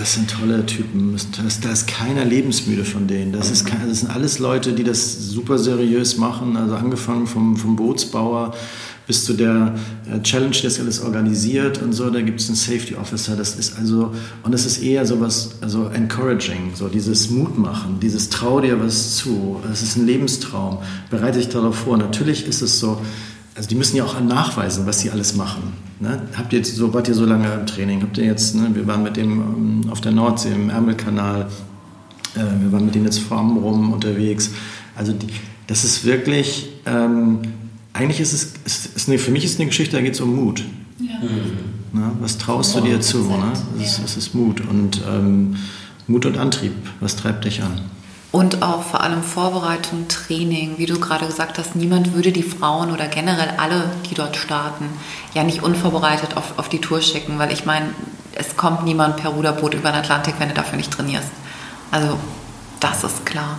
das sind tolle Typen. Das, da ist keiner lebensmüde von denen. Das, ist, das sind alles Leute, die das super seriös machen. Also angefangen vom, vom Bootsbauer bis zu der äh, Challenge, die das alles organisiert und so. Da gibt es einen Safety Officer. Das ist also, und es ist eher so was, also encouraging, so dieses Mut machen, dieses trau dir was zu. Es ist ein Lebenstraum. Bereite dich darauf vor. Natürlich ist es so, also die müssen ja auch nachweisen, was sie alles machen. Ne? Habt ihr jetzt so, wart ihr so lange im Training? Habt ihr jetzt, ne, wir waren mit dem ähm, auf der Nordsee im Ärmelkanal, äh, wir waren mit denen jetzt vor rum unterwegs. Also die, das ist wirklich, ähm, eigentlich ist es, ist, ist eine, für mich ist es eine Geschichte, da geht es um Mut. Ja. Mhm. Ne? Was traust du dir zu? Ne? Es, ist, es ist Mut und ähm, Mut und Antrieb. Was treibt dich an? Und auch vor allem Vorbereitung, Training. Wie du gerade gesagt hast, niemand würde die Frauen oder generell alle, die dort starten, ja nicht unvorbereitet auf, auf die Tour schicken, weil ich meine, es kommt niemand per Ruderboot über den Atlantik, wenn du dafür nicht trainierst. Also, das ist klar.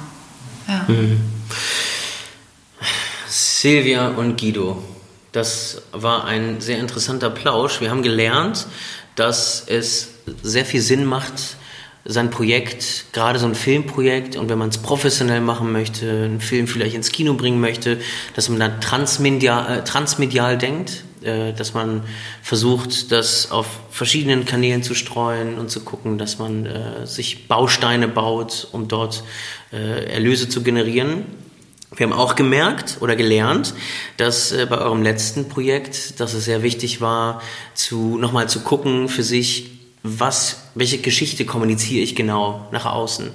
Ja. Mhm. Silvia und Guido, das war ein sehr interessanter Plausch. Wir haben gelernt, dass es sehr viel Sinn macht, sein Projekt, gerade so ein Filmprojekt, und wenn man es professionell machen möchte, einen Film vielleicht ins Kino bringen möchte, dass man da transmedial, äh, transmedial denkt, äh, dass man versucht, das auf verschiedenen Kanälen zu streuen und zu gucken, dass man äh, sich Bausteine baut, um dort äh, Erlöse zu generieren. Wir haben auch gemerkt oder gelernt, dass äh, bei eurem letzten Projekt, dass es sehr wichtig war, zu nochmal zu gucken für sich, was, welche Geschichte kommuniziere ich genau nach außen?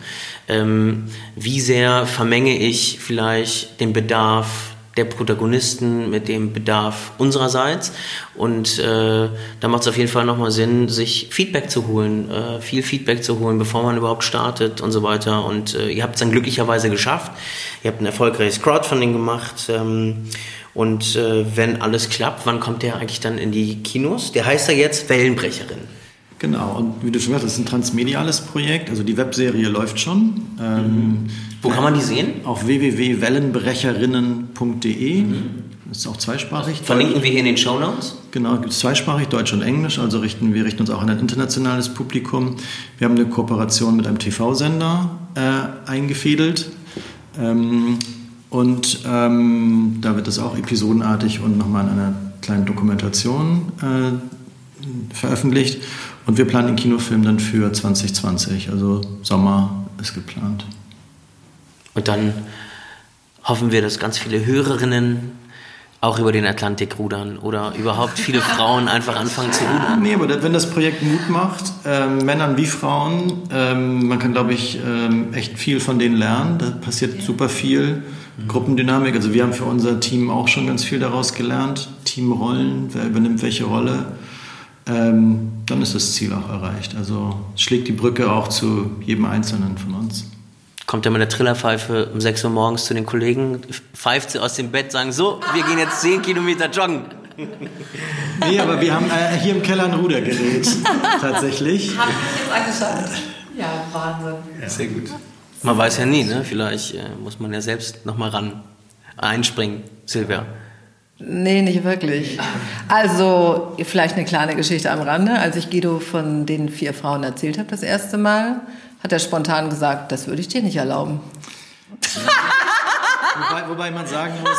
Ähm, wie sehr vermenge ich vielleicht den Bedarf der Protagonisten mit dem Bedarf unsererseits? Und äh, da macht es auf jeden Fall nochmal Sinn, sich Feedback zu holen, äh, viel Feedback zu holen, bevor man überhaupt startet und so weiter. Und äh, ihr habt es dann glücklicherweise geschafft. Ihr habt ein erfolgreiches Crowdfunding gemacht. Ähm, und äh, wenn alles klappt, wann kommt der eigentlich dann in die Kinos? Der heißt ja jetzt Wellenbrecherin. Genau, und wie du schon gesagt hast, das ist ein transmediales Projekt. Also die Webserie läuft schon. Mhm. Wo kann man die sehen? Auf www.wellenbrecherinnen.de. Mhm. Das ist auch zweisprachig. Verlinken wir hier in den Show Notes? Genau, gibt es zweisprachig, Deutsch und Englisch. Also richten wir richten uns auch an ein internationales Publikum. Wir haben eine Kooperation mit einem TV-Sender äh, eingefädelt. Ähm, und ähm, da wird das auch episodenartig und nochmal in einer kleinen Dokumentation äh, veröffentlicht. Und wir planen den Kinofilm dann für 2020, also Sommer ist geplant. Und dann hoffen wir, dass ganz viele Hörerinnen auch über den Atlantik rudern oder überhaupt viele Frauen einfach anfangen zu rudern. Nee, aber wenn das Projekt Mut macht, äh, Männern wie Frauen, ähm, man kann, glaube ich, ähm, echt viel von denen lernen. Da passiert super viel. Mhm. Gruppendynamik, also wir haben für unser Team auch schon ganz viel daraus gelernt. Teamrollen, wer übernimmt welche Rolle. Ähm, dann ist das Ziel auch erreicht. Also schlägt die Brücke auch zu jedem Einzelnen von uns kommt er mit der Trillerpfeife um 6 Uhr morgens zu den Kollegen, pfeift sie aus dem Bett, sagen so, wir gehen jetzt 10 Kilometer joggen. Nee, aber wir haben äh, hier im Keller ein Rudergerät, tatsächlich. Hab ich jetzt angeschaut. Ja, Wahnsinn. Ja. Sehr gut. Man weiß ja nie, ne? vielleicht äh, muss man ja selbst nochmal ran einspringen, Silvia. Nee, nicht wirklich. Also, vielleicht eine kleine Geschichte am Rande. Als ich Guido von den vier Frauen erzählt habe das erste Mal, hat er spontan gesagt, das würde ich dir nicht erlauben. wobei, wobei, man sagen muss,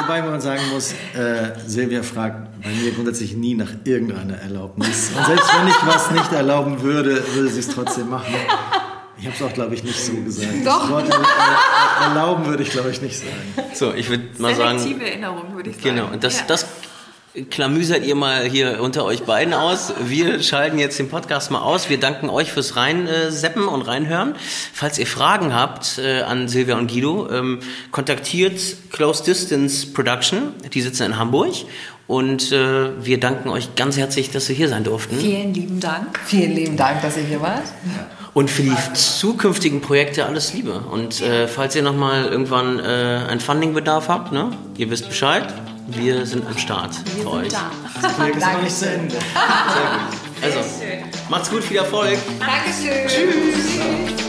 wobei man sagen muss äh, Silvia fragt bei mir grundsätzlich nie nach irgendeiner Erlaubnis. Und selbst wenn ich was nicht erlauben würde, würde sie es trotzdem machen. Ich habe es auch, glaube ich, nicht so gesagt. Doch. Das Wort erlauben würde ich, glaube ich, nicht sagen. So, ich würde mal sagen. Selektive Erinnerung, würde ich sagen. Genau, und das, ja. das klamüsert ihr mal hier unter euch beiden aus. Wir schalten jetzt den Podcast mal aus. Wir danken euch fürs reinseppen und reinhören. Falls ihr Fragen habt äh, an Silvia und Guido, ähm, kontaktiert Close Distance Production. Die sitzen in Hamburg. Und äh, wir danken euch ganz herzlich, dass wir hier sein durften. Vielen lieben Dank. Vielen lieben Dank, dass ihr hier wart. Und für die zukünftigen Projekte alles Liebe. Und äh, falls ihr nochmal irgendwann äh, einen Fundingbedarf habt, ne, ihr wisst Bescheid, wir sind am Start wir für euch. Da. Das Projekt ist noch nicht zu Ende. Sehr gut. Also, macht's gut, viel Erfolg. Dankeschön. Tschüss.